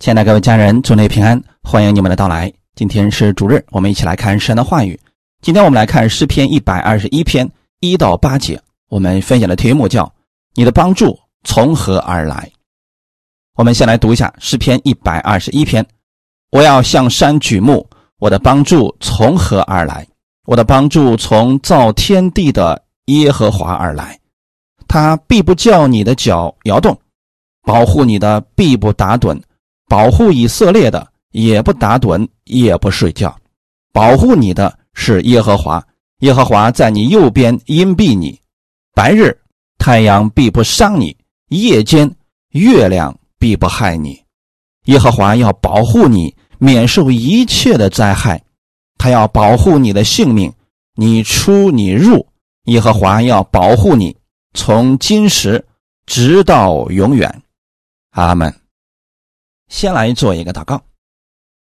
亲爱的各位家人，祝您平安，欢迎你们的到来。今天是主日，我们一起来看神的话语。今天我们来看诗篇一百二十一篇一到八节。我们分享的题目叫“你的帮助从何而来”。我们先来读一下诗篇一百二十一篇：“我要向山举目，我的帮助从何而来？我的帮助从造天地的耶和华而来。他必不叫你的脚摇动，保护你的必不打盹。”保护以色列的也不打盹也不睡觉，保护你的是耶和华。耶和华在你右边荫庇你，白日太阳必不伤你，夜间月亮必不害你。耶和华要保护你，免受一切的灾害。他要保护你的性命，你出你入，耶和华要保护你，从今时直到永远。阿门。先来做一个祷告，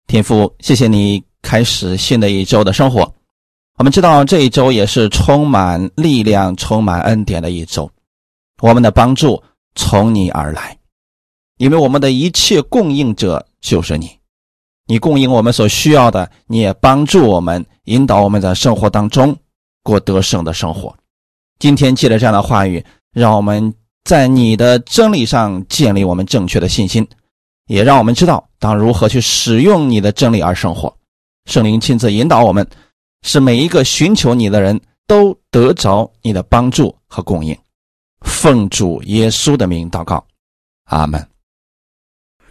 天父，谢谢你开始新的一周的生活。我们知道这一周也是充满力量、充满恩典的一周。我们的帮助从你而来，因为我们的一切供应者就是你。你供应我们所需要的，你也帮助我们引导我们在生活当中过得胜的生活。今天借着这样的话语，让我们在你的真理上建立我们正确的信心。也让我们知道当如何去使用你的真理而生活。圣灵亲自引导我们，使每一个寻求你的人都得着你的帮助和供应。奉主耶稣的名祷告，阿门。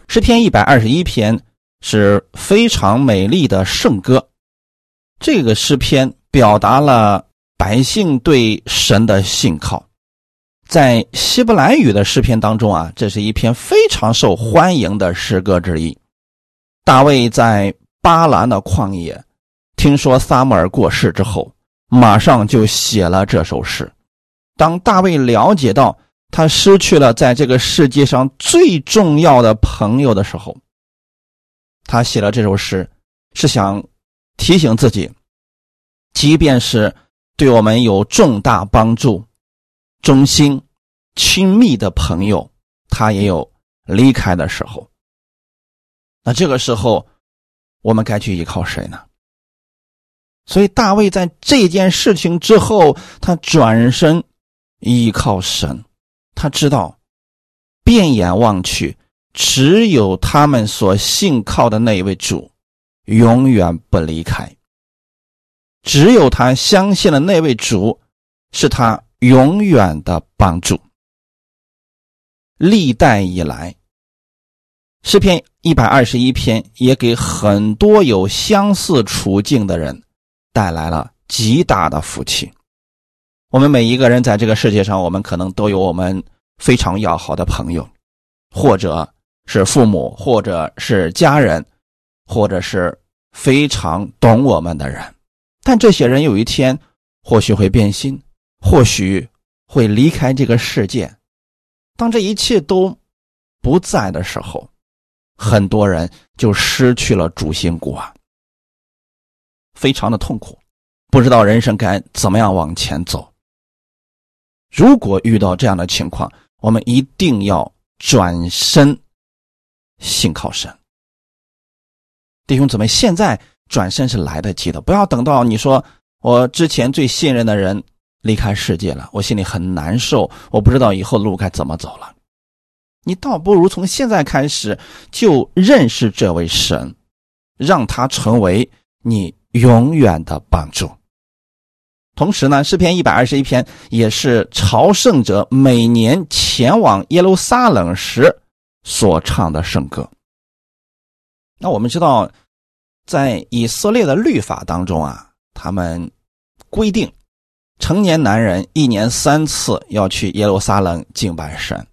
诗篇一百二十一篇是非常美丽的圣歌。这个诗篇表达了百姓对神的信靠。在希伯来语的诗篇当中啊，这是一篇非常受欢迎的诗歌之一。大卫在巴兰的旷野，听说撒母耳过世之后，马上就写了这首诗。当大卫了解到他失去了在这个世界上最重要的朋友的时候，他写了这首诗，是想提醒自己，即便是对我们有重大帮助。忠心、亲密的朋友，他也有离开的时候。那这个时候，我们该去依靠谁呢？所以大卫在这件事情之后，他转身依靠神。他知道，变眼望去，只有他们所信靠的那一位主，永远不离开。只有他相信的那位主，是他。永远的帮助。历代以来，诗篇一百二十一篇也给很多有相似处境的人带来了极大的福气。我们每一个人在这个世界上，我们可能都有我们非常要好的朋友，或者是父母，或者是家人，或者是非常懂我们的人。但这些人有一天或许会变心。或许会离开这个世界。当这一切都不在的时候，很多人就失去了主心骨啊，非常的痛苦，不知道人生该怎么样往前走。如果遇到这样的情况，我们一定要转身信靠神。弟兄姊妹，现在转身是来得及的，不要等到你说我之前最信任的人。离开世界了，我心里很难受。我不知道以后路该怎么走了。你倒不如从现在开始就认识这位神，让他成为你永远的帮助。同时呢，诗篇一百二十一篇也是朝圣者每年前往耶路撒冷时所唱的圣歌。那我们知道，在以色列的律法当中啊，他们规定。成年男人一年三次要去耶路撒冷敬拜神，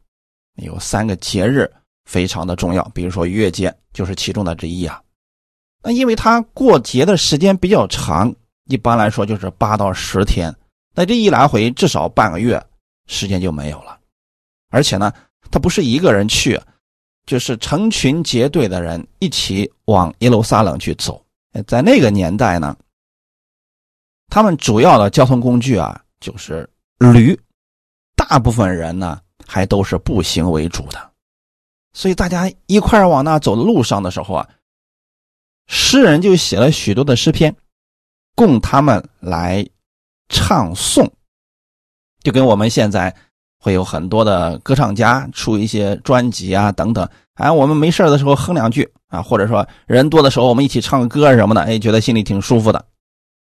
有三个节日非常的重要，比如说月节就是其中的之一啊。那因为他过节的时间比较长，一般来说就是八到十天，那这一来回至少半个月时间就没有了。而且呢，他不是一个人去，就是成群结队的人一起往耶路撒冷去走。在那个年代呢。他们主要的交通工具啊，就是驴，大部分人呢还都是步行为主的。所以大家一块儿往那走的路上的时候啊，诗人就写了许多的诗篇，供他们来唱诵，就跟我们现在会有很多的歌唱家出一些专辑啊等等，哎，我们没事的时候哼两句啊，或者说人多的时候我们一起唱个歌什么的，哎，觉得心里挺舒服的。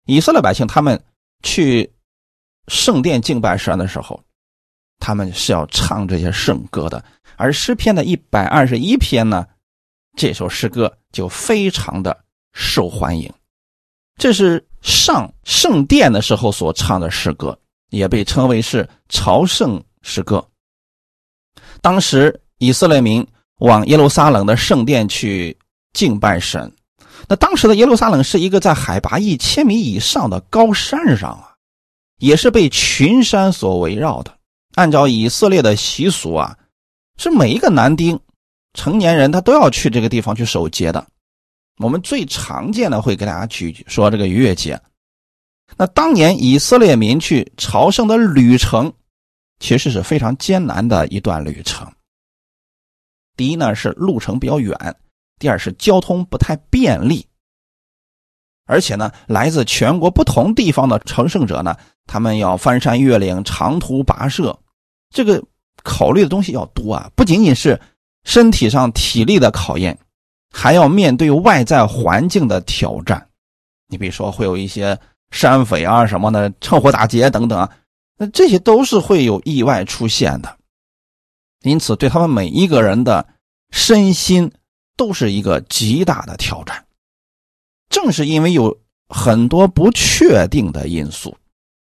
以色列百姓他们去圣殿敬拜神的时候，他们是要唱这些圣歌的。而诗篇的一百二十一篇呢，这首诗歌就非常的受欢迎。这是上圣殿的时候所唱的诗歌，也被称为是朝圣诗歌。当时以色列民往耶路撒冷的圣殿去敬拜神，那当时的耶路撒冷是一个在海拔一千米以上的高山上啊，也是被群山所围绕的。按照以色列的习俗啊。是每一个男丁、成年人，他都要去这个地方去守节的。我们最常见的会给大家举说这个逾越节。那当年以色列民去朝圣的旅程，其实是非常艰难的一段旅程。第一呢是路程比较远，第二是交通不太便利，而且呢来自全国不同地方的乘胜者呢，他们要翻山越岭、长途跋涉，这个。考虑的东西要多啊，不仅仅是身体上体力的考验，还要面对外在环境的挑战。你比如说，会有一些山匪啊什么的，趁火打劫等等啊，那这些都是会有意外出现的。因此，对他们每一个人的身心都是一个极大的挑战。正是因为有很多不确定的因素，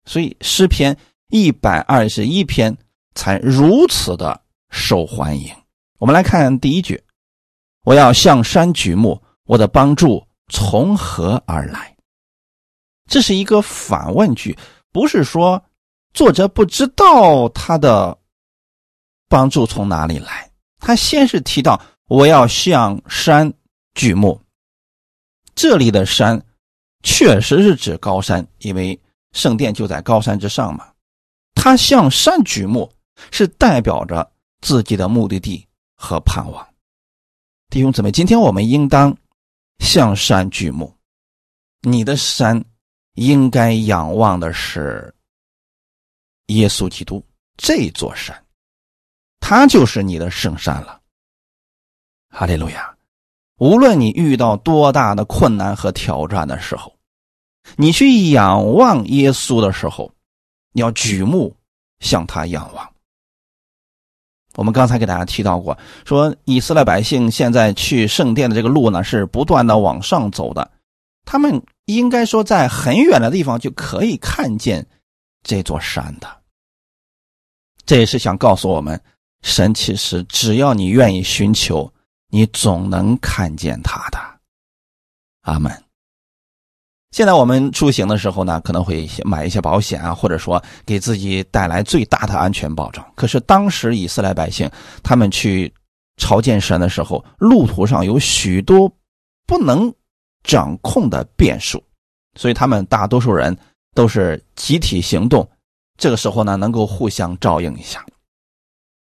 所以诗篇一百二十一篇。才如此的受欢迎。我们来看第一句：“我要向山举目，我的帮助从何而来？”这是一个反问句，不是说作者不知道他的帮助从哪里来。他先是提到“我要向山举目”，这里的山确实是指高山，因为圣殿就在高山之上嘛。他向山举目。是代表着自己的目的地和盼望，弟兄姊妹，今天我们应当向山举目。你的山应该仰望的是耶稣基督这座山，他就是你的圣山了。哈利路亚！无论你遇到多大的困难和挑战的时候，你去仰望耶稣的时候，你要举目向他仰望。我们刚才给大家提到过，说以色列百姓现在去圣殿的这个路呢，是不断的往上走的。他们应该说在很远的地方就可以看见这座山的。这也是想告诉我们，神其实只要你愿意寻求，你总能看见他的。阿门。现在我们出行的时候呢，可能会买一些保险啊，或者说给自己带来最大的安全保障。可是当时以色列百姓他们去朝见神的时候，路途上有许多不能掌控的变数，所以他们大多数人都是集体行动。这个时候呢，能够互相照应一下。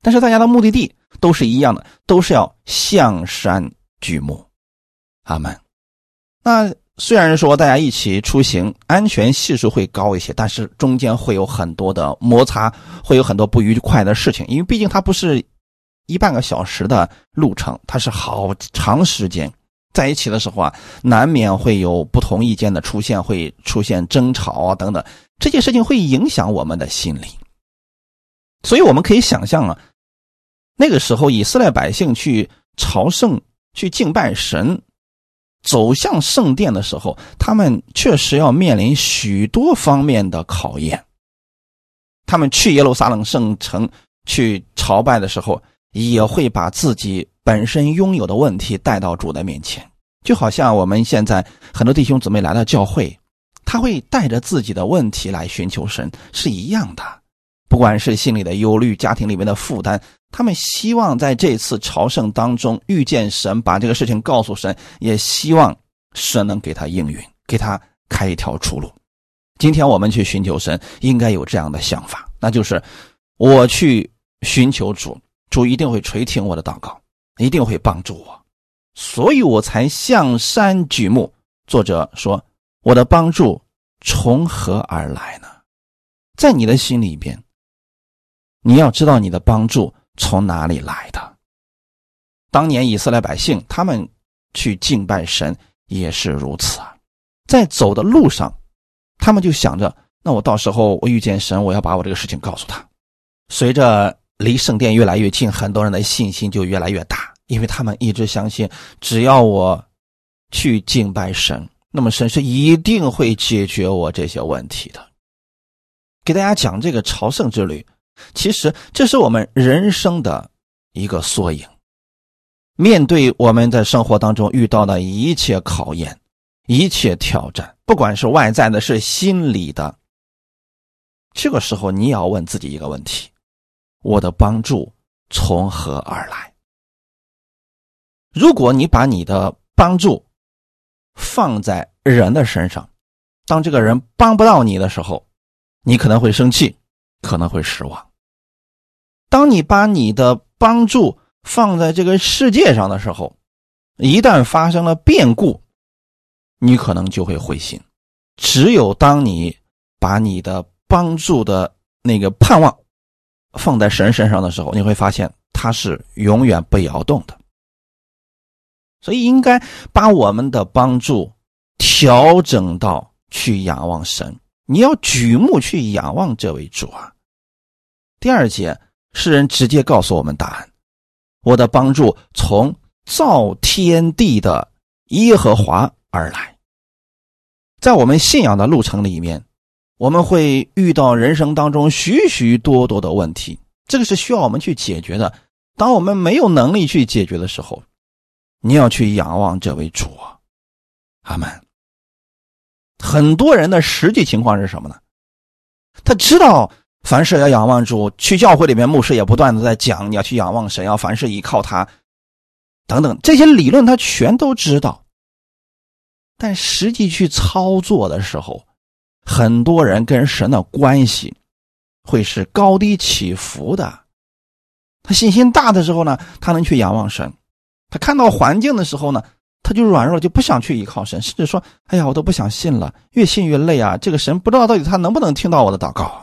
但是大家的目的地都是一样的，都是要向山举目。阿门。那。虽然说大家一起出行，安全系数会高一些，但是中间会有很多的摩擦，会有很多不愉快的事情。因为毕竟它不是一半个小时的路程，它是好长时间在一起的时候啊，难免会有不同意见的出现，会出现争吵啊等等，这件事情会影响我们的心理。所以我们可以想象啊，那个时候以色列百姓去朝圣、去敬拜神。走向圣殿的时候，他们确实要面临许多方面的考验。他们去耶路撒冷圣城去朝拜的时候，也会把自己本身拥有的问题带到主的面前，就好像我们现在很多弟兄姊妹来到教会，他会带着自己的问题来寻求神，是一样的。不管是心里的忧虑、家庭里面的负担。他们希望在这次朝圣当中遇见神，把这个事情告诉神，也希望神能给他应允，给他开一条出路。今天我们去寻求神，应该有这样的想法，那就是我去寻求主，主一定会垂听我的祷告。一定会帮助我，所以我才向山举目。作者说：“我的帮助从何而来呢？”在你的心里边，你要知道你的帮助从哪里来的。当年以色列百姓他们去敬拜神也是如此啊，在走的路上，他们就想着：那我到时候我遇见神，我要把我这个事情告诉他。随着离圣殿越来越近，很多人的信心就越来越大，因为他们一直相信，只要我去敬拜神，那么神是一定会解决我这些问题的。给大家讲这个朝圣之旅，其实这是我们人生的一个缩影。面对我们在生活当中遇到的一切考验、一切挑战，不管是外在的，是心理的，这个时候你要问自己一个问题。我的帮助从何而来？如果你把你的帮助放在人的身上，当这个人帮不到你的时候，你可能会生气，可能会失望。当你把你的帮助放在这个世界上的时候，一旦发生了变故，你可能就会灰心。只有当你把你的帮助的那个盼望。放在神身上的时候，你会发现他是永远不摇动的。所以，应该把我们的帮助调整到去仰望神。你要举目去仰望这位主啊。第二节，诗人直接告诉我们答案：我的帮助从造天地的耶和华而来。在我们信仰的路程里面。我们会遇到人生当中许许多多的问题，这个是需要我们去解决的。当我们没有能力去解决的时候，你要去仰望这位主。阿门。很多人的实际情况是什么呢？他知道凡事要仰望主，去教会里面，牧师也不断的在讲你要去仰望神，要凡事依靠他，等等这些理论他全都知道，但实际去操作的时候。很多人跟神的关系会是高低起伏的。他信心大的时候呢，他能去仰望神；他看到环境的时候呢，他就软弱，就不想去依靠神，甚至说：“哎呀，我都不想信了，越信越累啊！这个神不知道到底他能不能听到我的祷告。”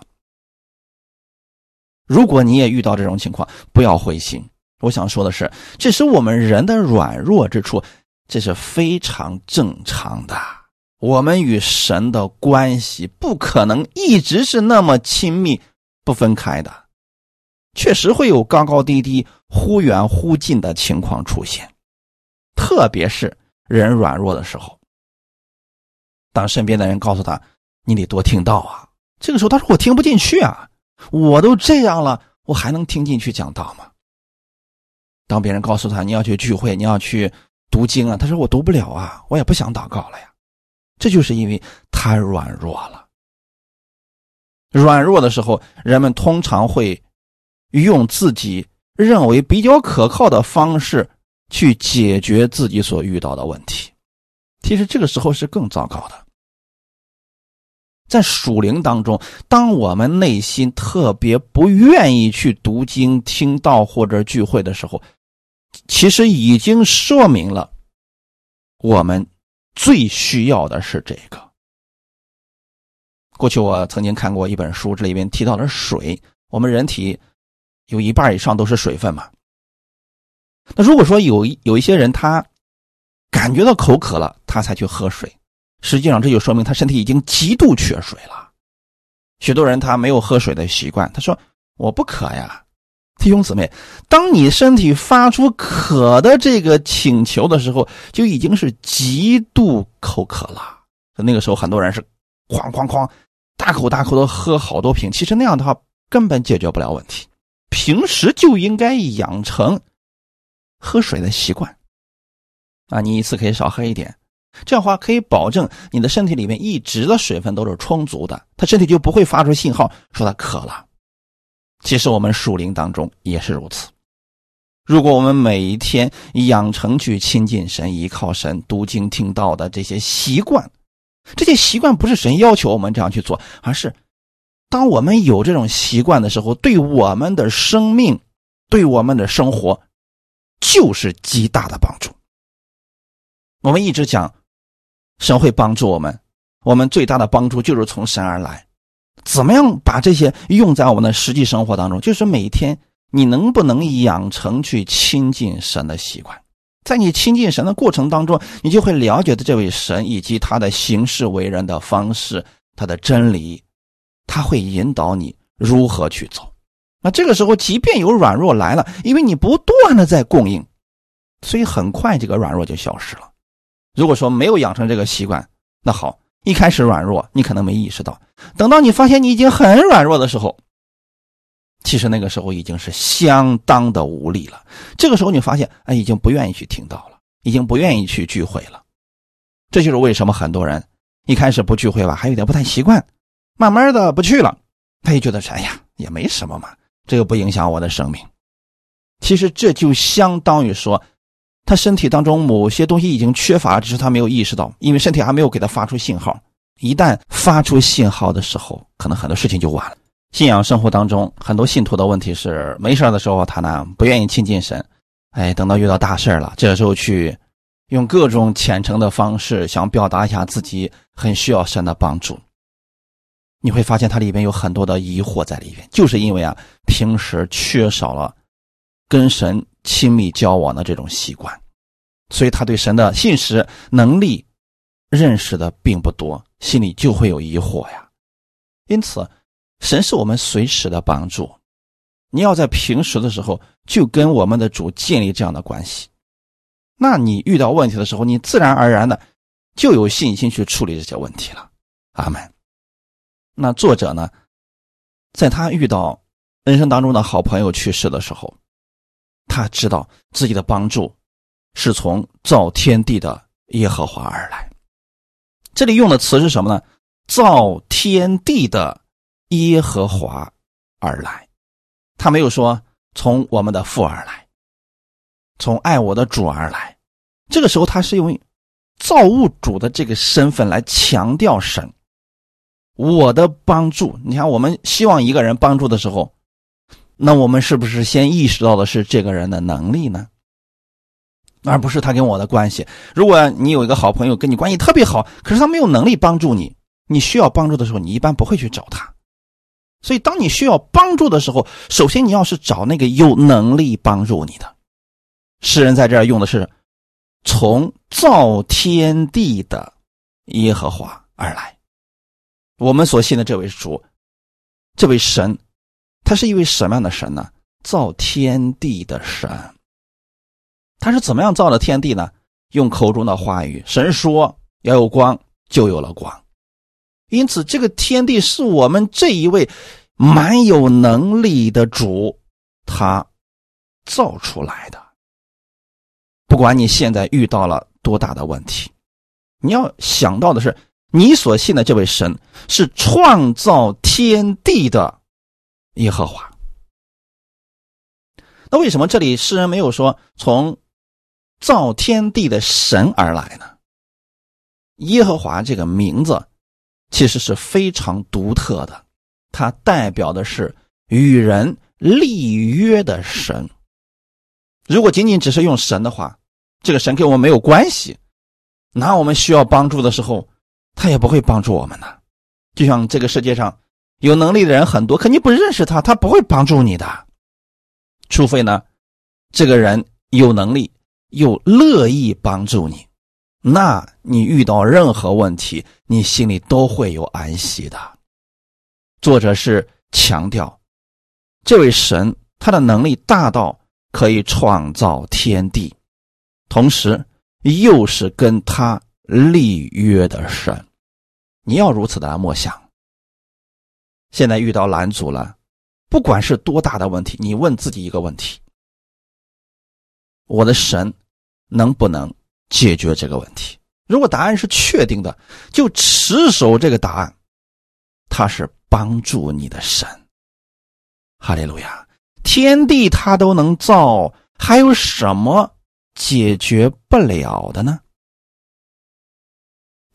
如果你也遇到这种情况，不要灰心。我想说的是，这是我们人的软弱之处，这是非常正常的。我们与神的关系不可能一直是那么亲密、不分开的，确实会有高高低低、忽远忽近的情况出现，特别是人软弱的时候。当身边的人告诉他：“你得多听道啊！”这个时候他说：“我听不进去啊，我都这样了，我还能听进去讲道吗？”当别人告诉他：“你要去聚会，你要去读经啊！”他说：“我读不了啊，我也不想祷告了呀。”这就是因为他软弱了。软弱的时候，人们通常会用自己认为比较可靠的方式去解决自己所遇到的问题。其实这个时候是更糟糕的。在属灵当中，当我们内心特别不愿意去读经、听道或者聚会的时候，其实已经说明了我们。最需要的是这个。过去我曾经看过一本书，这里边提到的水，我们人体有一半以上都是水分嘛。那如果说有有一些人他感觉到口渴了，他才去喝水，实际上这就说明他身体已经极度缺水了。许多人他没有喝水的习惯，他说我不渴呀。弟兄姊妹，当你身体发出渴的这个请求的时候，就已经是极度口渴了。那个时候，很多人是哐哐哐，大口大口的喝好多瓶。其实那样的话根本解决不了问题。平时就应该养成喝水的习惯。啊，你一次可以少喝一点，这样的话可以保证你的身体里面一直的水分都是充足的，他身体就不会发出信号说他渴了。其实我们树林当中也是如此。如果我们每一天养成去亲近神、依靠神、读经听道的这些习惯，这些习惯不是神要求我们这样去做，而是当我们有这种习惯的时候，对我们的生命、对我们的生活就是极大的帮助。我们一直讲，神会帮助我们，我们最大的帮助就是从神而来。怎么样把这些用在我们的实际生活当中？就是每天你能不能养成去亲近神的习惯？在你亲近神的过程当中，你就会了解的这位神以及他的行事为人的方式，他的真理，他会引导你如何去走。那这个时候，即便有软弱来了，因为你不断的在供应，所以很快这个软弱就消失了。如果说没有养成这个习惯，那好。一开始软弱，你可能没意识到，等到你发现你已经很软弱的时候，其实那个时候已经是相当的无力了。这个时候你发现，哎，已经不愿意去听到了，已经不愿意去聚会了。这就是为什么很多人一开始不聚会吧，还有点不太习惯，慢慢的不去了，他也觉得，哎呀，也没什么嘛，这个不影响我的生命。其实这就相当于说。他身体当中某些东西已经缺乏，只是他没有意识到，因为身体还没有给他发出信号。一旦发出信号的时候，可能很多事情就晚了。信仰生活当中，很多信徒的问题是：没事的时候他呢不愿意亲近神，哎，等到遇到大事了，这个时候去用各种虔诚的方式想表达一下自己很需要神的帮助。你会发现它里边有很多的疑惑在里边，就是因为啊平时缺少了跟神。亲密交往的这种习惯，所以他对神的信实能力认识的并不多，心里就会有疑惑呀。因此，神是我们随时的帮助。你要在平时的时候就跟我们的主建立这样的关系，那你遇到问题的时候，你自然而然的就有信心去处理这些问题了。阿门。那作者呢，在他遇到人生当中的好朋友去世的时候。他知道自己的帮助是从造天地的耶和华而来。这里用的词是什么呢？造天地的耶和华而来。他没有说从我们的父而来，从爱我的主而来。这个时候，他是用造物主的这个身份来强调神我的帮助。你看，我们希望一个人帮助的时候。那我们是不是先意识到的是这个人的能力呢，而不是他跟我的关系？如果你有一个好朋友跟你关系特别好，可是他没有能力帮助你，你需要帮助的时候，你一般不会去找他。所以，当你需要帮助的时候，首先你要是找那个有能力帮助你的。诗人在这儿用的是从造天地的耶和华而来，我们所信的这位主，这位神。他是一位什么样的神呢？造天地的神。他是怎么样造的天地呢？用口中的话语，神说要有光，就有了光。因此，这个天地是我们这一位蛮有能力的主他造出来的。不管你现在遇到了多大的问题，你要想到的是，你所信的这位神是创造天地的。耶和华，那为什么这里诗人没有说从造天地的神而来呢？耶和华这个名字其实是非常独特的，它代表的是与人立约的神。如果仅仅只是用神的话，这个神跟我们没有关系，那我们需要帮助的时候，他也不会帮助我们呢。就像这个世界上。有能力的人很多，可你不认识他，他不会帮助你的。除非呢，这个人有能力又乐意帮助你，那你遇到任何问题，你心里都会有安息的。作者是强调，这位神他的能力大到可以创造天地，同时又是跟他立约的神。你要如此的来默想。现在遇到拦阻了，不管是多大的问题，你问自己一个问题：我的神能不能解决这个问题？如果答案是确定的，就持守这个答案，他是帮助你的神。哈利路亚！天地他都能造，还有什么解决不了的呢？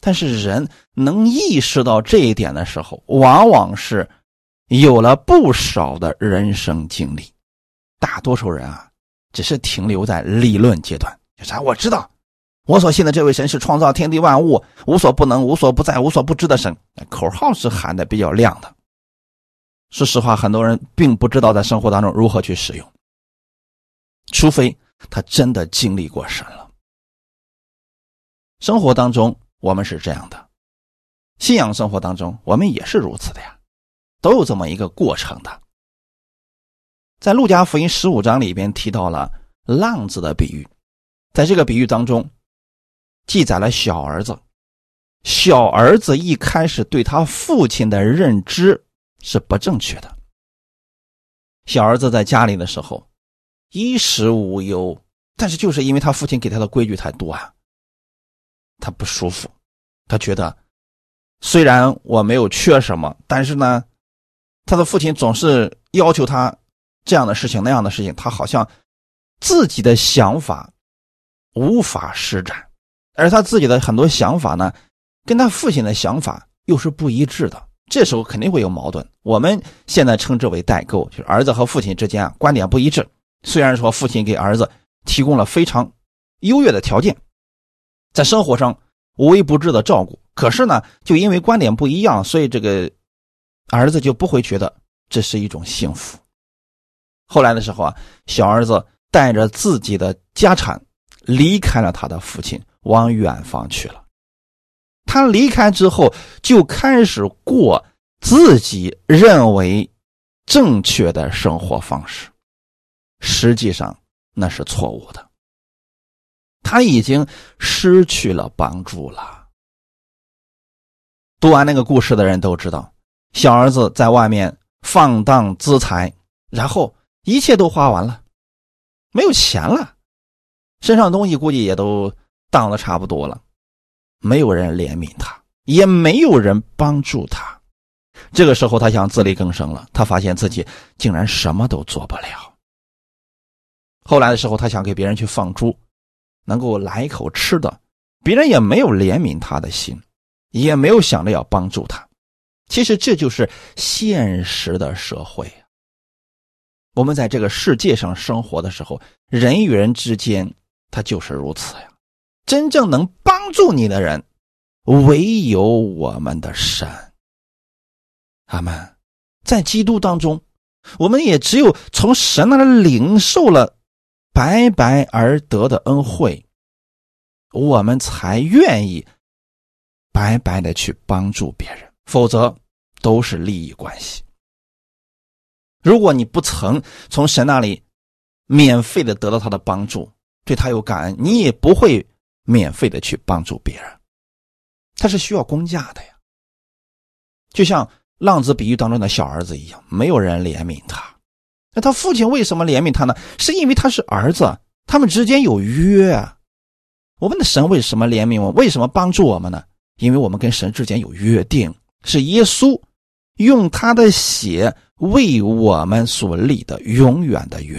但是人能意识到这一点的时候，往往是有了不少的人生经历。大多数人啊，只是停留在理论阶段。就是啊，我知道，我所信的这位神是创造天地万物、无所不能、无所不在、无所不知的神。口号是喊的比较亮的。说实话，很多人并不知道在生活当中如何去使用，除非他真的经历过神了。生活当中我们是这样的，信仰生活当中我们也是如此的呀，都有这么一个过程的。在路加福音十五章里边提到了浪子的比喻，在这个比喻当中，记载了小儿子。小儿子一开始对他父亲的认知是不正确的。小儿子在家里的时候，衣食无忧，但是就是因为他父亲给他的规矩太多啊，他不舒服，他觉得虽然我没有缺什么，但是呢，他的父亲总是要求他。这样的事情，那样的事情，他好像自己的想法无法施展，而他自己的很多想法呢，跟他父亲的想法又是不一致的。这时候肯定会有矛盾。我们现在称之为代沟，就是儿子和父亲之间啊观点不一致。虽然说父亲给儿子提供了非常优越的条件，在生活上无微不至的照顾，可是呢，就因为观点不一样，所以这个儿子就不会觉得这是一种幸福。后来的时候啊，小儿子带着自己的家产离开了他的父亲，往远方去了。他离开之后，就开始过自己认为正确的生活方式，实际上那是错误的。他已经失去了帮助了。读完那个故事的人都知道，小儿子在外面放荡资财，然后。一切都花完了，没有钱了，身上东西估计也都当的差不多了，没有人怜悯他，也没有人帮助他。这个时候，他想自力更生了。他发现自己竟然什么都做不了。后来的时候，他想给别人去放猪，能够来一口吃的，别人也没有怜悯他的心，也没有想着要帮助他。其实这就是现实的社会。我们在这个世界上生活的时候，人与人之间，他就是如此呀。真正能帮助你的人，唯有我们的神。阿门。在基督当中，我们也只有从神那里领受了白白而得的恩惠，我们才愿意白白的去帮助别人，否则都是利益关系。如果你不曾从神那里免费的得到他的帮助，对他有感恩，你也不会免费的去帮助别人。他是需要工价的呀。就像浪子比喻当中的小儿子一样，没有人怜悯他。那他父亲为什么怜悯他呢？是因为他是儿子，他们之间有约啊。我们的神为什么怜悯我？为什么帮助我们呢？因为我们跟神之间有约定，是耶稣用他的血。为我们所立的永远的约，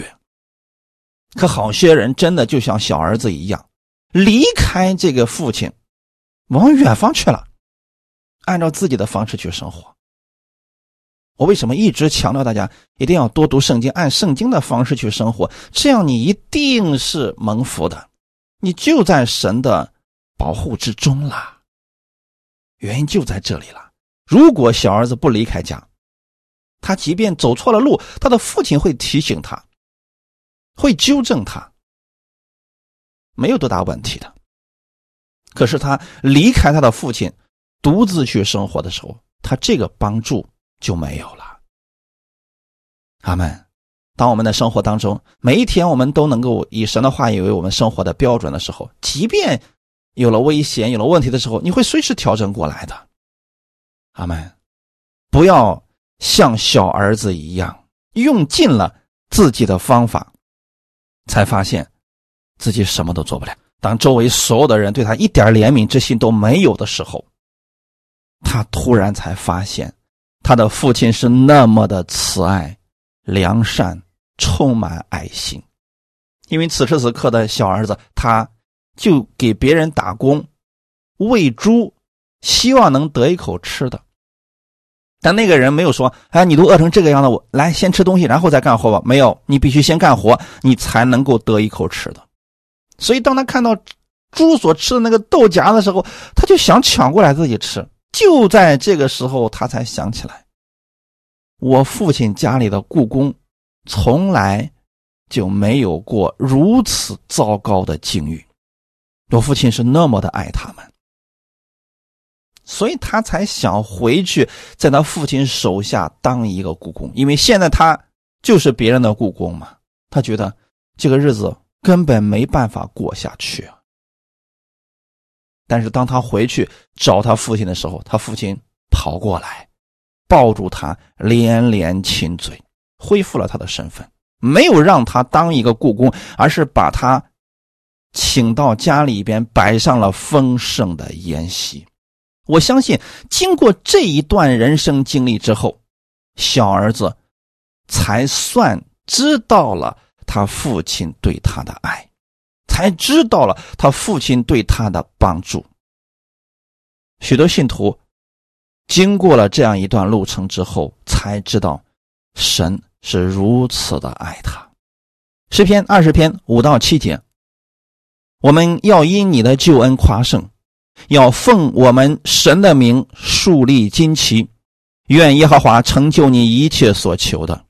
可好些人真的就像小儿子一样，离开这个父亲，往远方去了，按照自己的方式去生活。我为什么一直强调大家一定要多读圣经，按圣经的方式去生活？这样你一定是蒙福的，你就在神的保护之中了。原因就在这里了。如果小儿子不离开家，他即便走错了路，他的父亲会提醒他，会纠正他，没有多大问题的。可是他离开他的父亲，独自去生活的时候，他这个帮助就没有了。阿门。当我们的生活当中，每一天我们都能够以神的话语为我们生活的标准的时候，即便有了危险、有了问题的时候，你会随时调整过来的。阿门。不要。像小儿子一样，用尽了自己的方法，才发现自己什么都做不了。当周围所有的人对他一点怜悯之心都没有的时候，他突然才发现，他的父亲是那么的慈爱、良善、充满爱心。因为此时此刻的小儿子，他就给别人打工，喂猪，希望能得一口吃的。但那个人没有说：“哎，你都饿成这个样子，我来先吃东西，然后再干活吧。”没有，你必须先干活，你才能够得一口吃的。所以，当他看到猪所吃的那个豆荚的时候，他就想抢过来自己吃。就在这个时候，他才想起来，我父亲家里的故宫从来就没有过如此糟糕的境遇。我父亲是那么的爱他们。所以他才想回去，在他父亲手下当一个故宫，因为现在他就是别人的故宫嘛。他觉得这个日子根本没办法过下去。但是当他回去找他父亲的时候，他父亲跑过来，抱住他，连连亲嘴，恢复了他的身份，没有让他当一个故宫，而是把他请到家里边，摆上了丰盛的筵席。我相信，经过这一段人生经历之后，小儿子才算知道了他父亲对他的爱，才知道了他父亲对他的帮助。许多信徒经过了这样一段路程之后，才知道神是如此的爱他。诗篇二十篇五到七节，我们要因你的救恩夸胜。要奉我们神的名树立旌旗，愿耶和华成就你一切所求的。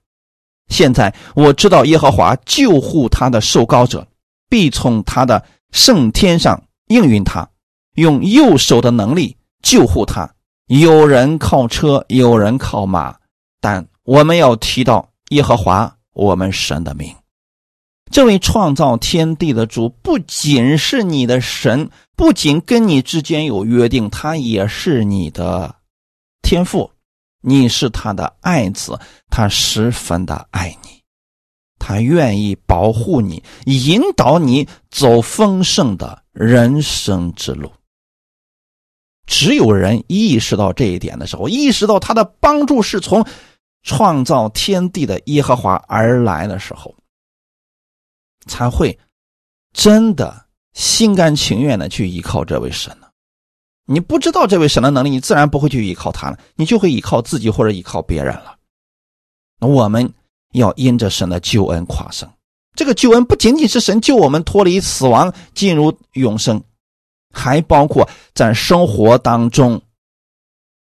现在我知道耶和华救护他的受膏者，必从他的圣天上应允他，用右手的能力救护他。有人靠车，有人靠马，但我们要提到耶和华我们神的名。这位创造天地的主不仅是你的神，不仅跟你之间有约定，他也是你的天父，你是他的爱子，他十分的爱你，他愿意保护你，引导你走丰盛的人生之路。只有人意识到这一点的时候，意识到他的帮助是从创造天地的耶和华而来的时候。才会真的心甘情愿的去依靠这位神呢？你不知道这位神的能力，你自然不会去依靠他了，你就会依靠自己或者依靠别人了。那我们要因着神的救恩夸胜。这个救恩不仅仅是神救我们脱离死亡进入永生，还包括在生活当中，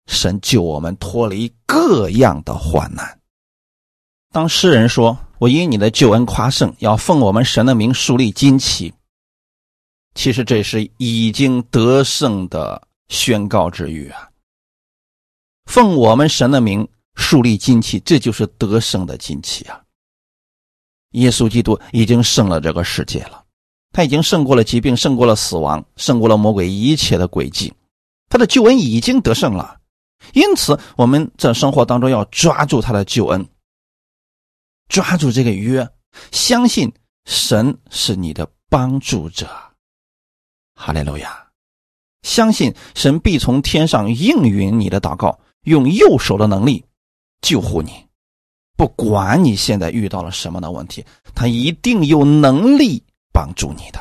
神救我们脱离各样的患难。当诗人说。我因你的救恩夸胜，要奉我们神的名树立旌旗。其实这是已经得胜的宣告之语啊！奉我们神的名树立旌旗，这就是得胜的旌旗啊！耶稣基督已经胜了这个世界了，他已经胜过了疾病，胜过了死亡，胜过了魔鬼一切的诡计，他的救恩已经得胜了。因此，我们在生活当中要抓住他的救恩。抓住这个约，相信神是你的帮助者，哈利路亚！相信神必从天上应允你的祷告，用右手的能力救护你。不管你现在遇到了什么的问题，他一定有能力帮助你的。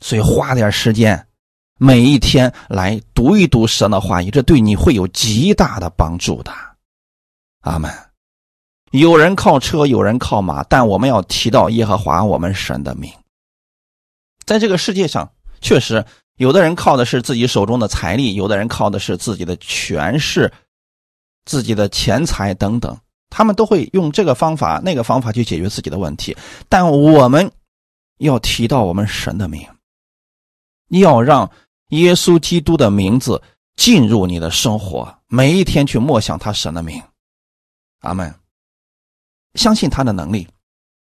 所以花点时间，每一天来读一读神的话语，这对你会有极大的帮助的。阿门。有人靠车，有人靠马，但我们要提到耶和华我们神的名。在这个世界上，确实有的人靠的是自己手中的财力，有的人靠的是自己的权势、自己的钱财等等，他们都会用这个方法、那个方法去解决自己的问题。但我们要提到我们神的名，要让耶稣基督的名字进入你的生活，每一天去默想他神的名。阿门。相信他的能力，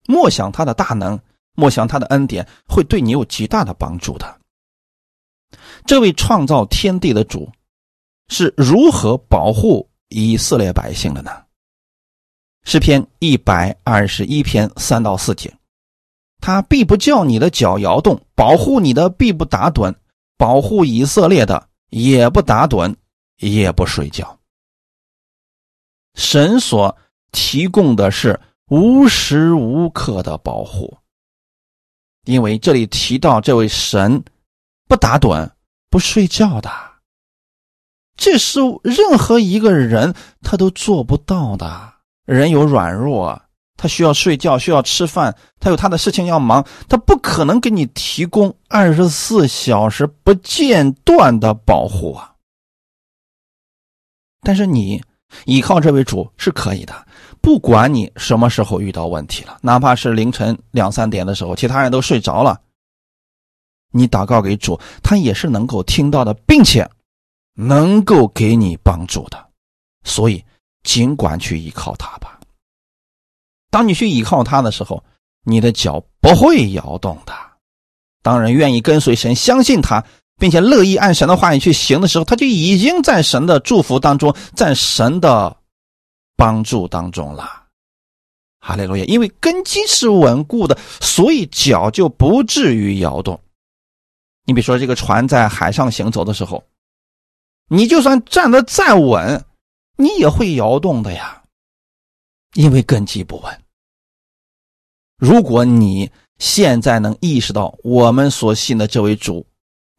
默想他的大能，默想他的恩典，会对你有极大的帮助的。这位创造天地的主是如何保护以色列百姓的呢？诗篇一百二十一篇三到四节，他必不叫你的脚摇动，保护你的必不打盹，保护以色列的也不打盹，也不睡觉。神所。提供的是无时无刻的保护，因为这里提到这位神不打盹、不睡觉的，这是任何一个人他都做不到的。人有软弱，他需要睡觉，需要吃饭，他有他的事情要忙，他不可能给你提供二十四小时不间断的保护啊。但是你依靠这位主是可以的，不管你什么时候遇到问题了，哪怕是凌晨两三点的时候，其他人都睡着了，你祷告给主，他也是能够听到的，并且。能够给你帮助的，所以尽管去依靠他吧。当你去依靠他的时候，你的脚不会摇动的。当人愿意跟随神、相信他，并且乐意按神的话语去行的时候，他就已经在神的祝福当中，在神的帮助当中了。哈利路亚！因为根基是稳固的，所以脚就不至于摇动。你比如说，这个船在海上行走的时候。你就算站得再稳，你也会摇动的呀，因为根基不稳。如果你现在能意识到我们所信的这位主，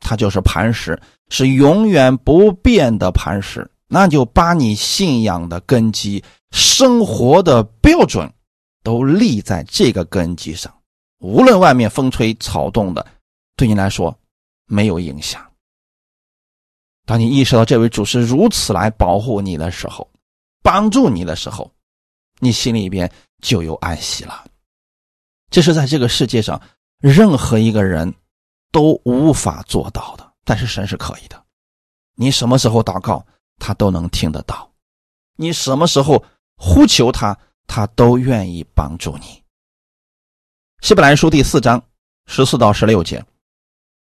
他就是磐石，是永远不变的磐石，那就把你信仰的根基、生活的标准都立在这个根基上，无论外面风吹草动的，对你来说没有影响。当你意识到这位主是如此来保护你的时候，帮助你的时候，你心里边就有安息了。这是在这个世界上任何一个人都无法做到的，但是神是可以的。你什么时候祷告，他都能听得到；你什么时候呼求他，他都愿意帮助你。希伯来书第四章十四到十六节。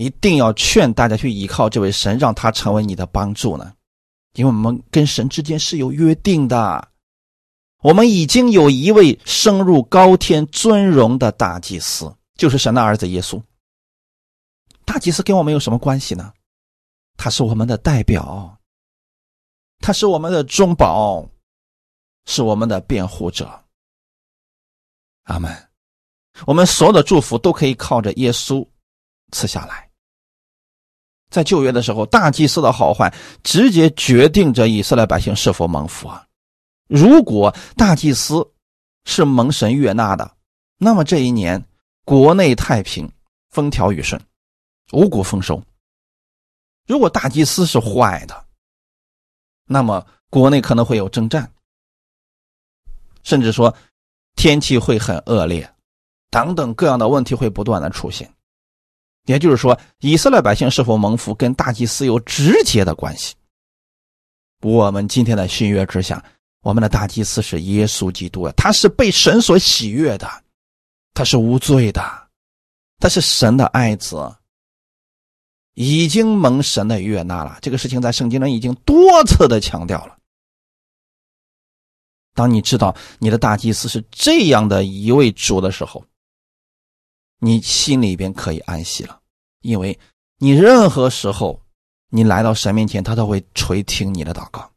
一定要劝大家去依靠这位神，让他成为你的帮助呢？因为我们跟神之间是有约定的，我们已经有一位升入高天尊荣的大祭司，就是神的儿子耶稣。大祭司跟我们有什么关系呢？他是我们的代表，他是我们的中保，是我们的辩护者。阿门。我们所有的祝福都可以靠着耶稣赐下来。在旧约的时候，大祭司的好坏直接决定着以色列百姓是否蒙福啊！如果大祭司是蒙神悦纳的，那么这一年国内太平，风调雨顺，五谷丰收；如果大祭司是坏的，那么国内可能会有征战，甚至说天气会很恶劣，等等各样的问题会不断的出现。也就是说，以色列百姓是否蒙福，跟大祭司有直接的关系。我们今天的新约之下，我们的大祭司是耶稣基督啊，他是被神所喜悦的，他是无罪的，他是神的爱子，已经蒙神的悦纳了。这个事情在圣经中已经多次的强调了。当你知道你的大祭司是这样的一位主的时候，你心里边可以安息了，因为你任何时候你来到神面前，他都会垂听你的祷告。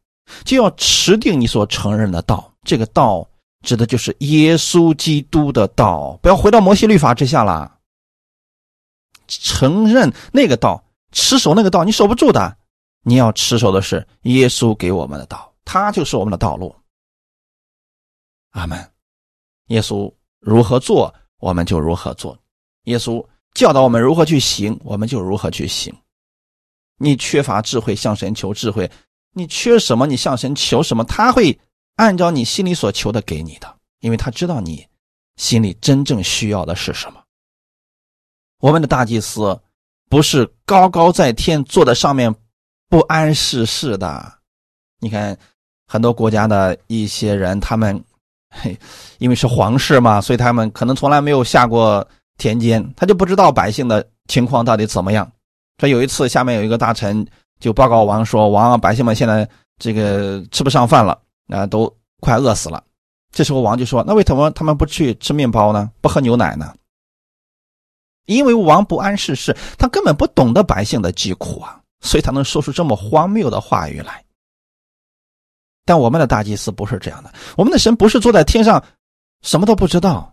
就要持定你所承认的道，这个道指的就是耶稣基督的道，不要回到摩西律法之下了。承认那个道，持守那个道，你守不住的。你要持守的是耶稣给我们的道，他就是我们的道路。阿门。耶稣如何做，我们就如何做。耶稣教导我们如何去行，我们就如何去行。你缺乏智慧，向神求智慧；你缺什么，你向神求什么，他会按照你心里所求的给你的，因为他知道你心里真正需要的是什么。我们的大祭司不是高高在天坐在上面不谙世事的。你看，很多国家的一些人，他们嘿，因为是皇室嘛，所以他们可能从来没有下过。田间，他就不知道百姓的情况到底怎么样。说有一次，下面有一个大臣就报告王说：“王，百姓们现在这个吃不上饭了，啊，都快饿死了。这时候王就说：“那为什么他们不去吃面包呢？不喝牛奶呢？”因为王不谙世事，他根本不懂得百姓的疾苦啊，所以他能说出这么荒谬的话语来。但我们的大祭司不是这样的，我们的神不是坐在天上，什么都不知道，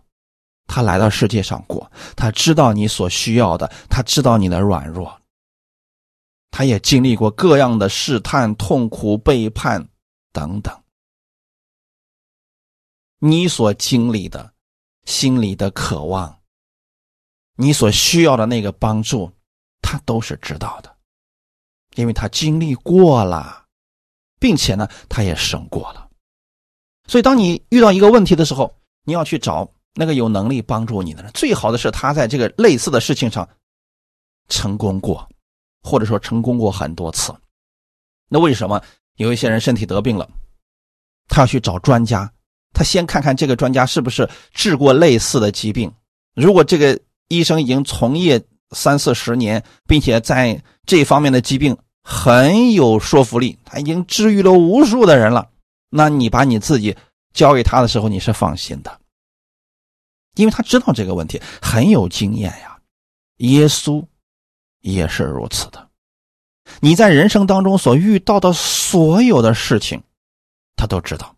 他来到世界上过，他知道你所需要的，他知道你的软弱，他也经历过各样的试探、痛苦、背叛等等。你所经历的，心里的渴望，你所需要的那个帮助，他都是知道的，因为他经历过了。并且呢，他也胜过了。所以，当你遇到一个问题的时候，你要去找那个有能力帮助你的人。最好的是他在这个类似的事情上成功过，或者说成功过很多次。那为什么有一些人身体得病了，他要去找专家？他先看看这个专家是不是治过类似的疾病。如果这个医生已经从业三四十年，并且在这方面的疾病。很有说服力，他已经治愈了无数的人了。那你把你自己交给他的时候，你是放心的，因为他知道这个问题，很有经验呀。耶稣也是如此的。你在人生当中所遇到的所有的事情，他都知道，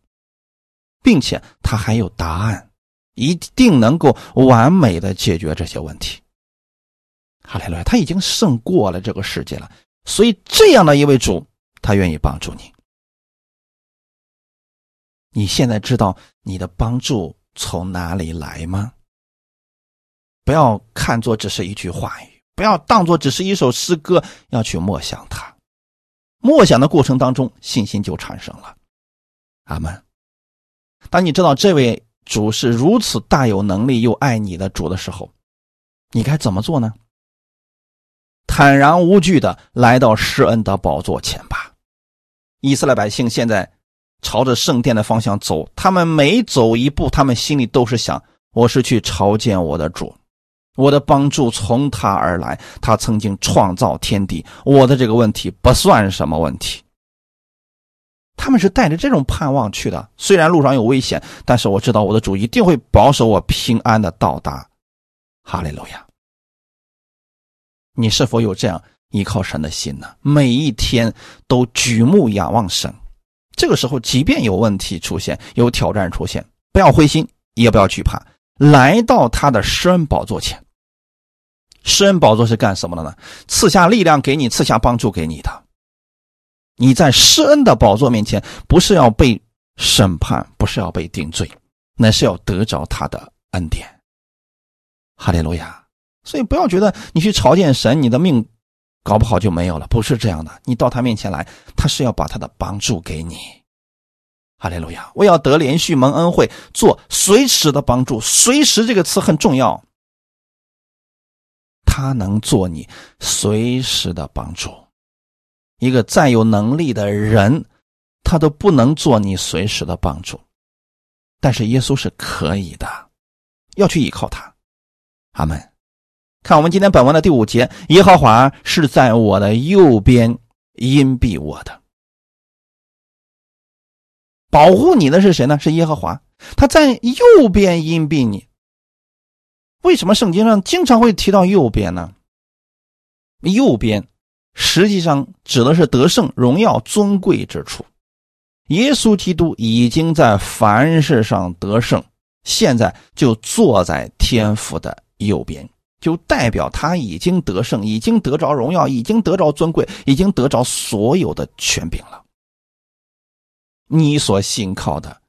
并且他还有答案，一定能够完美的解决这些问题。哈利路亚，他已经胜过了这个世界了。所以，这样的一位主，他愿意帮助你。你现在知道你的帮助从哪里来吗？不要看作只是一句话语，不要当做只是一首诗歌，要去默想它。默想的过程当中，信心就产生了。阿门。当你知道这位主是如此大有能力又爱你的主的时候，你该怎么做呢？坦然无惧的来到施恩的宝座前吧。以色列百姓现在朝着圣殿的方向走，他们每走一步，他们心里都是想：我是去朝见我的主，我的帮助从他而来，他曾经创造天地，我的这个问题不算什么问题。他们是带着这种盼望去的，虽然路上有危险，但是我知道我的主一定会保守我平安的到达。哈利路亚。你是否有这样依靠神的心呢？每一天都举目仰望神，这个时候，即便有问题出现，有挑战出现，不要灰心，也不要惧怕，来到他的施恩宝座前。施恩宝座是干什么的呢？赐下力量给你，赐下帮助给你的。你在施恩的宝座面前，不是要被审判，不是要被定罪，那是要得着他的恩典。哈利路亚。所以不要觉得你去朝见神，你的命搞不好就没有了，不是这样的。你到他面前来，他是要把他的帮助给你。哈利路亚！我要得连续蒙恩惠，做随时的帮助。随时这个词很重要，他能做你随时的帮助。一个再有能力的人，他都不能做你随时的帮助，但是耶稣是可以的，要去依靠他。阿门。看我们今天本文的第五节，耶和华是在我的右边荫庇我的，保护你的是谁呢？是耶和华，他在右边荫庇你。为什么圣经上经常会提到右边呢？右边实际上指的是得胜、荣耀、尊贵之处。耶稣基督已经在凡事上得胜，现在就坐在天父的右边。就代表他已经得胜，已经得着荣耀，已经得着尊贵，已经得着所有的权柄了。你所信靠的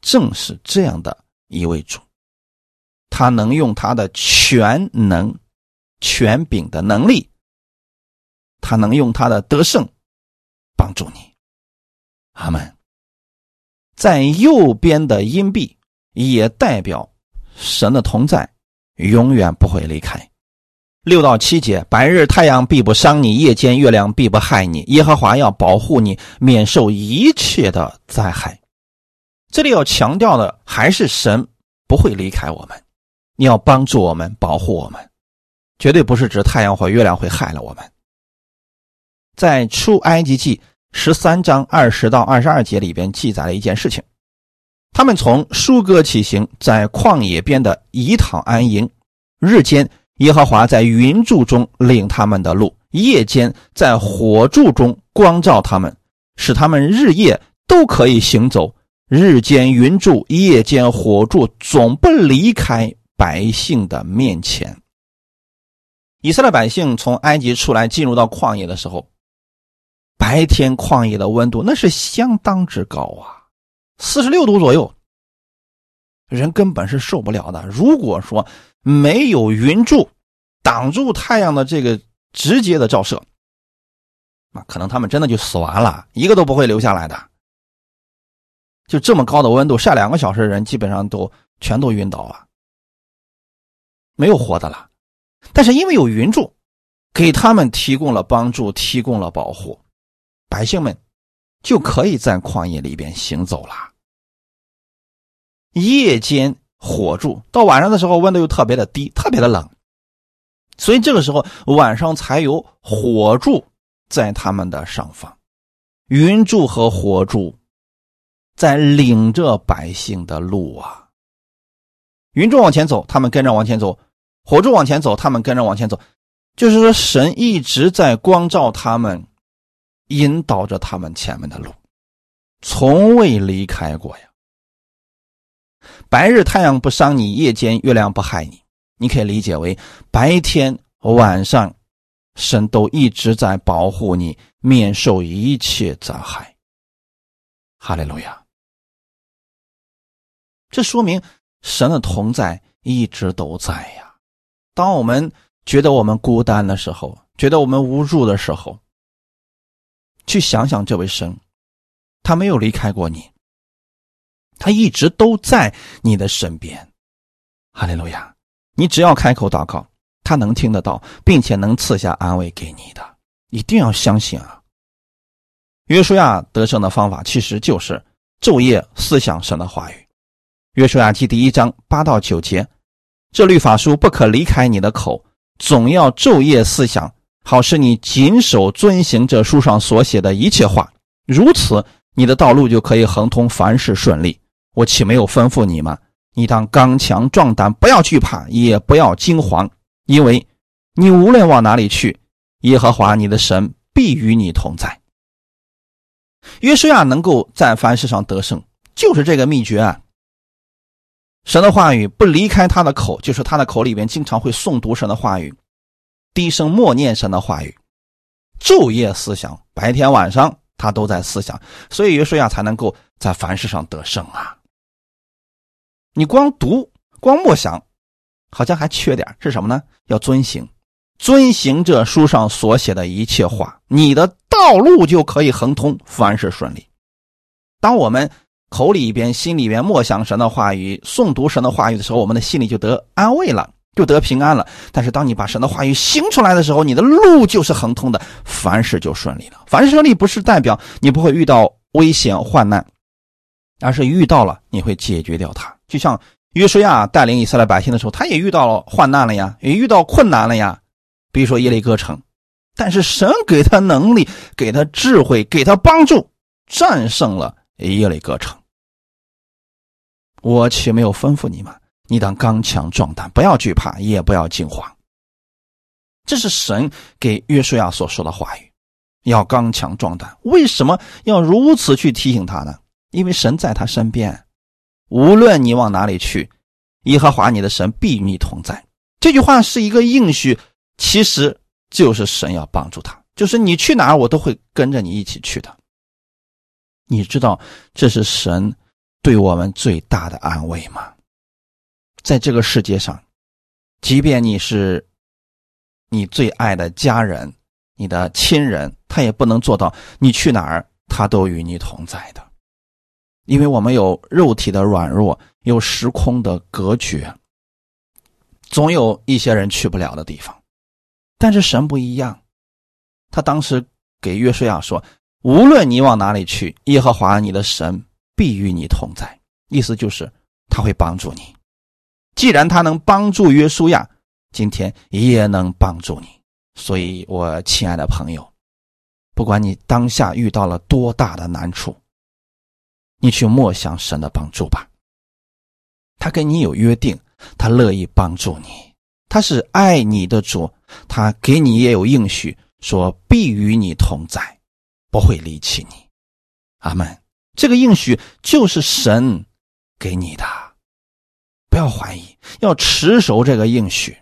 正是这样的一位主，他能用他的全能、权柄的能力，他能用他的得胜帮助你。阿门。在右边的阴币也代表神的同在。永远不会离开。六到七节，白日太阳必不伤你，夜间月亮必不害你。耶和华要保护你，免受一切的灾害。这里要强调的还是神不会离开我们，你要帮助我们，保护我们，绝对不是指太阳或月亮会害了我们。在出埃及记十三章二十到二十二节里边记载了一件事情，他们从舒哥起行，在旷野边的以躺安营。日间，耶和华在云柱中领他们的路；夜间，在火柱中光照他们，使他们日夜都可以行走。日间云柱，夜间火柱，总不离开百姓的面前。以色列百姓从埃及出来，进入到旷野的时候，白天旷野的温度那是相当之高啊，四十六度左右，人根本是受不了的。如果说没有云柱挡住太阳的这个直接的照射，那可能他们真的就死完了，一个都不会留下来的。就这么高的温度，晒两个小时，人基本上都全都晕倒了，没有活的了。但是因为有云柱，给他们提供了帮助，提供了保护，百姓们就可以在旷野里边行走了。夜间火柱，到晚上的时候温度又特别的低，特别的冷，所以这个时候晚上才有火柱在他们的上方，云柱和火柱在领着百姓的路啊。云柱往前走，他们跟着往前走。火柱往前走，他们跟着往前走，就是说，神一直在光照他们，引导着他们前面的路，从未离开过呀。白日太阳不伤你，夜间月亮不害你，你可以理解为白天晚上，神都一直在保护你，免受一切灾害。哈利路亚！这说明神的同在一直都在呀。当我们觉得我们孤单的时候，觉得我们无助的时候，去想想这位神，他没有离开过你，他一直都在你的身边。哈利路亚！你只要开口祷告，他能听得到，并且能赐下安慰给你的。一定要相信啊！约书亚得胜的方法其实就是昼夜思想神的话语。约书亚记第一章八到九节。这律法书不可离开你的口，总要昼夜思想，好使你谨守遵行这书上所写的一切话。如此，你的道路就可以亨通，凡事顺利。我岂没有吩咐你吗？你当刚强壮胆，不要惧怕，也不要惊慌，因为你无论往哪里去，耶和华你的神必与你同在。约书亚能够在凡事上得胜，就是这个秘诀啊。神的话语不离开他的口，就是他的口里边经常会诵读神的话语，低声默念神的话语，昼夜思想，白天晚上他都在思想，所以约书亚才能够在凡事上得胜啊。你光读光默想，好像还缺点是什么呢？要遵行，遵行这书上所写的一切话，你的道路就可以亨通，凡事顺利。当我们。口里边、心里边默想神的话语、诵读神的话语的时候，我们的心里就得安慰了，就得平安了。但是，当你把神的话语行出来的时候，你的路就是亨通的，凡事就顺利了。凡事顺利不是代表你不会遇到危险患难，而是遇到了你会解决掉它。就像约书亚带领以色列百姓的时候，他也遇到了患难了呀，也遇到困难了呀。比如说耶利哥城，但是神给他能力，给他智慧，给他帮助，战胜了耶利哥城。我岂没有吩咐你吗？你当刚强壮胆，不要惧怕，也不要惊慌。这是神给约书亚所说的话语，要刚强壮胆。为什么要如此去提醒他呢？因为神在他身边，无论你往哪里去，耶和华你的神必与你同在。这句话是一个应许，其实就是神要帮助他，就是你去哪儿，我都会跟着你一起去的。你知道这是神。对我们最大的安慰吗？在这个世界上，即便你是你最爱的家人、你的亲人，他也不能做到你去哪儿，他都与你同在的。因为我们有肉体的软弱，有时空的隔绝，总有一些人去不了的地方。但是神不一样，他当时给约书亚说：“无论你往哪里去，耶和华你的神。”必与你同在，意思就是他会帮助你。既然他能帮助约书亚，今天也能帮助你。所以，我亲爱的朋友，不管你当下遇到了多大的难处，你去默想神的帮助吧。他跟你有约定，他乐意帮助你，他是爱你的主，他给你也有应许，说必与你同在，不会离弃你。阿门。这个应许就是神给你的，不要怀疑，要持守这个应许。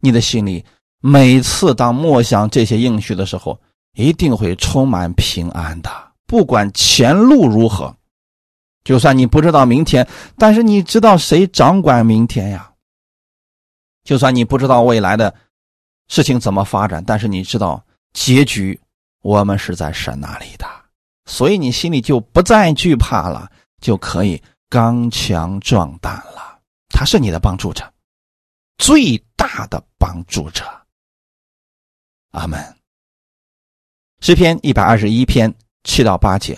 你的心里每次当默想这些应许的时候，一定会充满平安的。不管前路如何，就算你不知道明天，但是你知道谁掌管明天呀？就算你不知道未来的事情怎么发展，但是你知道结局，我们是在神那里的。所以你心里就不再惧怕了，就可以刚强壮胆了。他是你的帮助者，最大的帮助者。阿门。诗篇一百二十一篇七到八节，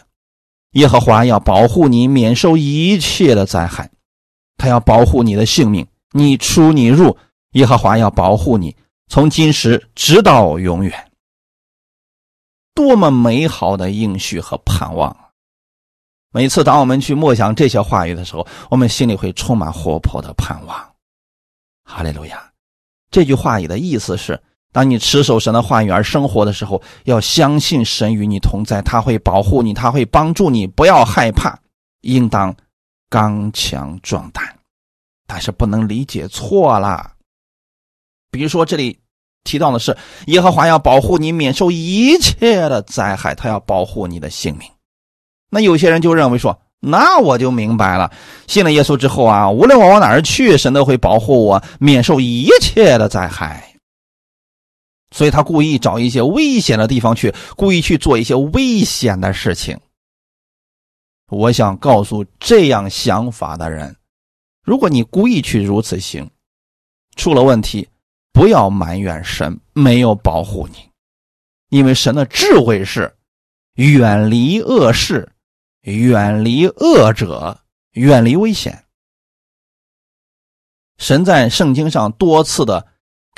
耶和华要保护你免受一切的灾害，他要保护你的性命，你出你入，耶和华要保护你，从今时直到永远。多么美好的应许和盼望啊！每次当我们去默想这些话语的时候，我们心里会充满活泼的盼望。哈利路亚！这句话语的意思是：当你持守神的话语而生活的时候，要相信神与你同在，他会保护你，他会帮助你，不要害怕，应当刚强壮胆。但是不能理解错了。比如说这里。提到的是耶和华要保护你免受一切的灾害，他要保护你的性命。那有些人就认为说，那我就明白了，信了耶稣之后啊，无论我往哪儿去，神都会保护我免受一切的灾害。所以他故意找一些危险的地方去，故意去做一些危险的事情。我想告诉这样想法的人，如果你故意去如此行，出了问题。不要埋怨神没有保护你，因为神的智慧是远离恶事、远离恶者、远离危险。神在圣经上多次的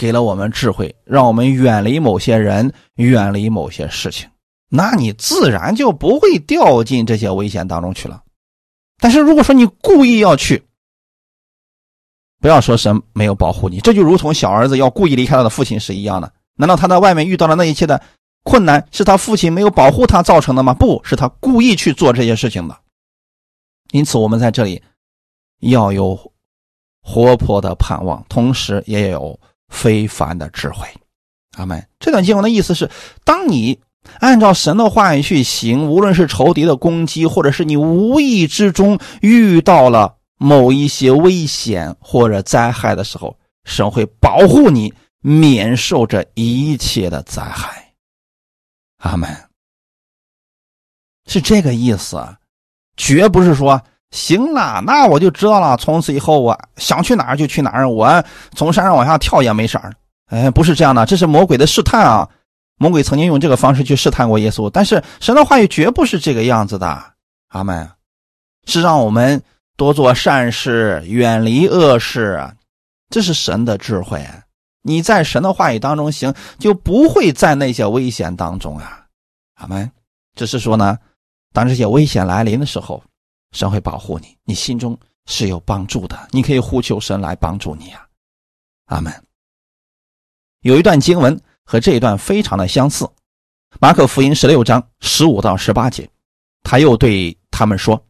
给了我们智慧，让我们远离某些人、远离某些事情，那你自然就不会掉进这些危险当中去了。但是如果说你故意要去，不要说神没有保护你，这就如同小儿子要故意离开他的父亲是一样的。难道他在外面遇到的那一切的困难是他父亲没有保护他造成的吗？不是他故意去做这些事情的。因此，我们在这里要有活泼的盼望，同时也有非凡的智慧。阿门。这段经文的意思是：当你按照神的话语去行，无论是仇敌的攻击，或者是你无意之中遇到了。某一些危险或者灾害的时候，神会保护你免受这一切的灾害。阿门。是这个意思，绝不是说行了，那我就知道了，从此以后我想去哪儿就去哪儿，我从山上往下跳也没事儿。哎，不是这样的，这是魔鬼的试探啊！魔鬼曾经用这个方式去试探过耶稣，但是神的话语绝不是这个样子的。阿门，是让我们。多做善事，远离恶事，这是神的智慧。你在神的话语当中行，就不会在那些危险当中啊。阿门。只是说呢，当这些危险来临的时候，神会保护你，你心中是有帮助的，你可以呼求神来帮助你啊。阿门。有一段经文和这一段非常的相似，《马可福音》十六章十五到十八节，他又对他们说。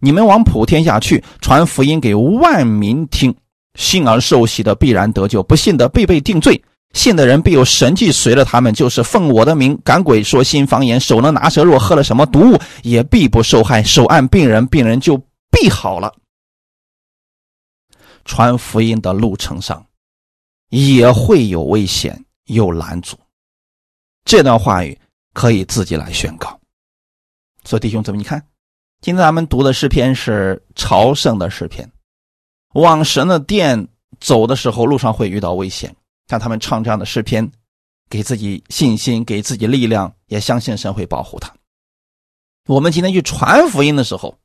你们往普天下去，传福音给万民听。信而受洗的必然得救，不信的必被定罪。信的人必有神迹随着他们，就是奉我的名赶鬼、说新方言、手能拿蛇。若喝了什么毒物，也必不受害。手按病人，病人就必好了。传福音的路程上，也会有危险、有拦阻。这段话语可以自己来宣告。所以弟兄姊妹，你看。今天咱们读的诗篇是朝圣的诗篇，往神的殿走的时候，路上会遇到危险。像他们唱这样的诗篇，给自己信心，给自己力量，也相信神会保护他。我们今天去传福音的时候，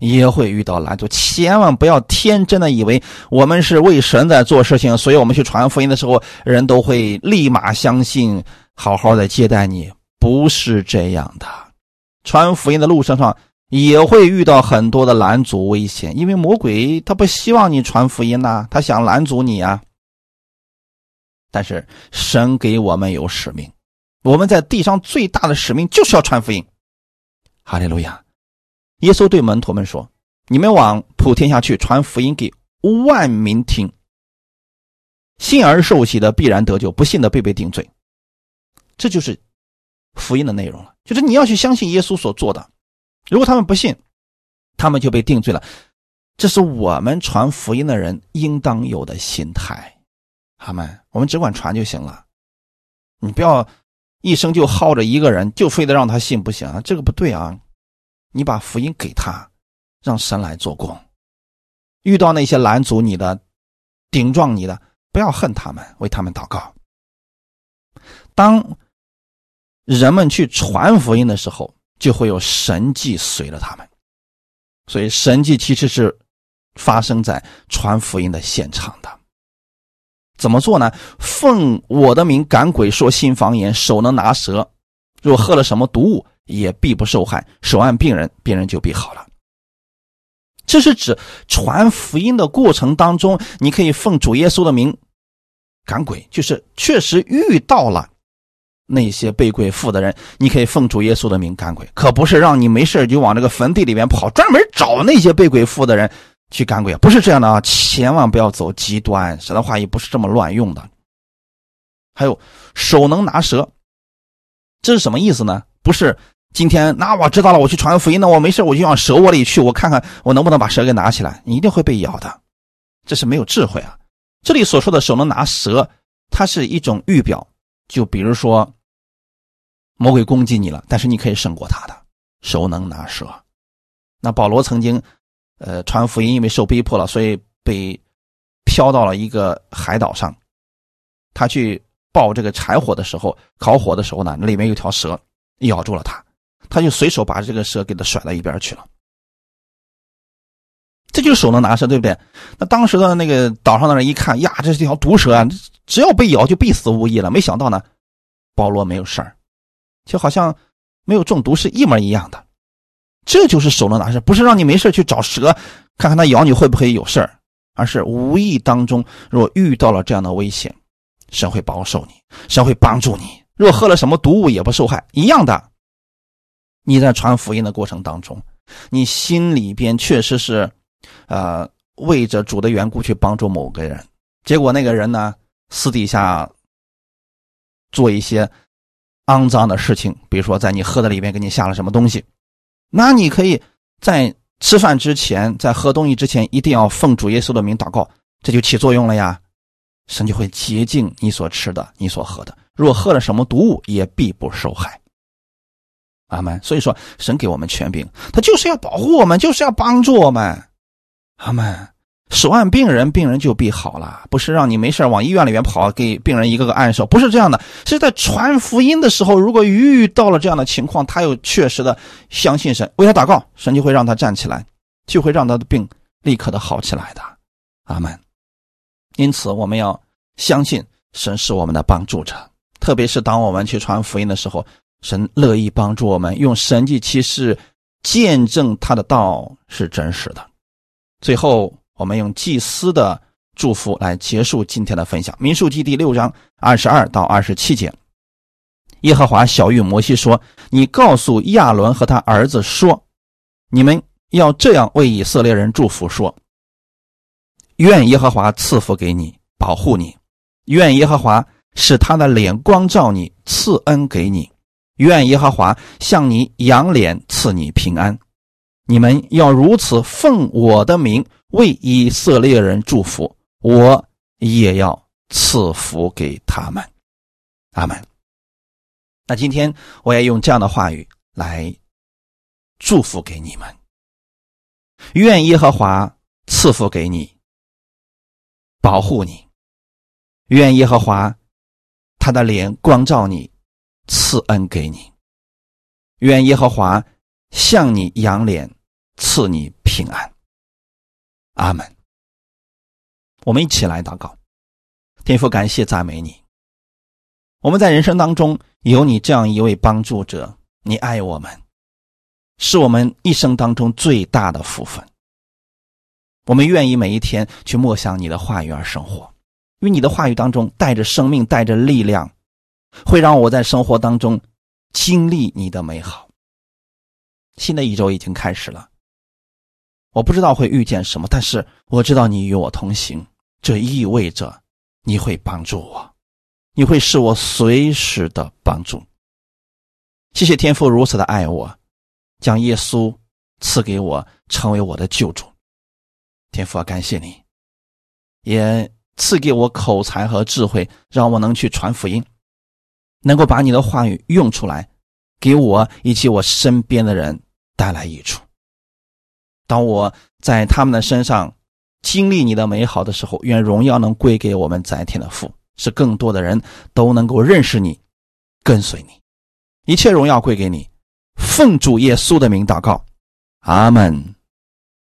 也会遇到拦阻。千万不要天真的以为我们是为神在做事情，所以我们去传福音的时候，人都会立马相信，好好的接待你。不是这样的，传福音的路上上。也会遇到很多的拦阻危险，因为魔鬼他不希望你传福音呐，他想拦阻你啊。但是神给我们有使命，我们在地上最大的使命就是要传福音。哈利路亚！耶稣对门徒们说：“你们往普天下去，传福音给万民听。信而受洗的必然得救，不信的必被定罪。”这就是福音的内容了，就是你要去相信耶稣所做的。如果他们不信，他们就被定罪了。这是我们传福音的人应当有的心态。他们，我们只管传就行了，你不要一生就耗着一个人，就非得让他信不行啊，这个不对啊！你把福音给他，让神来做工。遇到那些拦阻你的、顶撞你的，不要恨他们，为他们祷告。当人们去传福音的时候，就会有神迹随着他们。所以，神迹其实是发生在传福音的现场的。怎么做呢？奉我的名赶鬼，说新方言，手能拿蛇，若喝了什么毒物，也必不受害。手按病人，病人就必好了。这是指传福音的过程当中，你可以奉主耶稣的名赶鬼，就是确实遇到了那些被鬼附的人，你可以奉主耶稣的名赶鬼，可不是让你没事就往这个坟地里面跑，专门找那些被鬼附的人。去赶鬼不是这样的啊！千万不要走极端，神的话也不是这么乱用的。还有手能拿蛇，这是什么意思呢？不是今天那我知道了，我去传福音那，我没事我就往蛇窝里去，我看看我能不能把蛇给拿起来，你一定会被咬的，这是没有智慧啊！这里所说的手能拿蛇，它是一种预表，就比如说魔鬼攻击你了，但是你可以胜过他的，手能拿蛇。那保罗曾经。呃，传福音因为受逼迫了，所以被飘到了一个海岛上。他去抱这个柴火的时候，烤火的时候呢，里面有条蛇咬住了他，他就随手把这个蛇给他甩到一边去了。这就是手能拿蛇，对不对？那当时的那个岛上的人一看，呀，这是条毒蛇啊，只要被咬就必死无疑了。没想到呢，保罗没有事儿，就好像没有中毒是一模一样的。这就是手能拿蛇，不是让你没事去找蛇，看看它咬你会不会有事，而是无意当中若遇到了这样的危险，神会保守你，神会帮助你。若喝了什么毒物也不受害，一样的。你在传福音的过程当中，你心里边确实是，呃，为着主的缘故去帮助某个人，结果那个人呢，私底下做一些肮脏的事情，比如说在你喝的里面给你下了什么东西。那你可以在吃饭之前，在喝东西之前，一定要奉主耶稣的名祷告，这就起作用了呀。神就会洁净你所吃的、你所喝的。若喝了什么毒物，也必不受害。阿门。所以说，神给我们权柄，他就是要保护我们，就是要帮助我们。阿门。手按病人，病人就必好了，不是让你没事往医院里面跑，给病人一个个按手，不是这样的。是在传福音的时候，如果遇到了这样的情况，他又确实的相信神，为他祷告，神就会让他站起来，就会让他的病立刻的好起来的。阿门。因此，我们要相信神是我们的帮助者，特别是当我们去传福音的时候，神乐意帮助我们，用神迹奇事见证他的道是真实的。最后。我们用祭司的祝福来结束今天的分享。民数记第六章二十二到二十七节，耶和华小谕摩西说：“你告诉亚伦和他儿子说，你们要这样为以色列人祝福说：愿耶和华赐福给你，保护你；愿耶和华使他的脸光照你，赐恩给你；愿耶和华向你扬脸，赐你平安。你们要如此奉我的名。”为以色列人祝福，我也要赐福给他们。阿门。那今天我也用这样的话语来祝福给你们。愿耶和华赐福给你，保护你；愿耶和华他的脸光照你，赐恩给你；愿耶和华向你扬脸，赐你平安。阿门。我们一起来祷告，天父，感谢赞美你。我们在人生当中有你这样一位帮助者，你爱我们，是我们一生当中最大的福分。我们愿意每一天去默想你的话语而生活，因为你的话语当中带着生命，带着力量，会让我在生活当中经历你的美好。新的一周已经开始了，我不知道会遇见什么，但是我知道你与我同行，这意味着你会帮助我，你会是我随时的帮助。谢谢天父如此的爱我，将耶稣赐给我，成为我的救主。天父啊，感谢你，也赐给我口才和智慧，让我能去传福音，能够把你的话语用出来，给我以及我身边的人带来益处。当我在他们的身上经历你的美好的时候，愿荣耀能归给我们在天的父，使更多的人都能够认识你，跟随你。一切荣耀归给你，奉主耶稣的名祷告，阿门。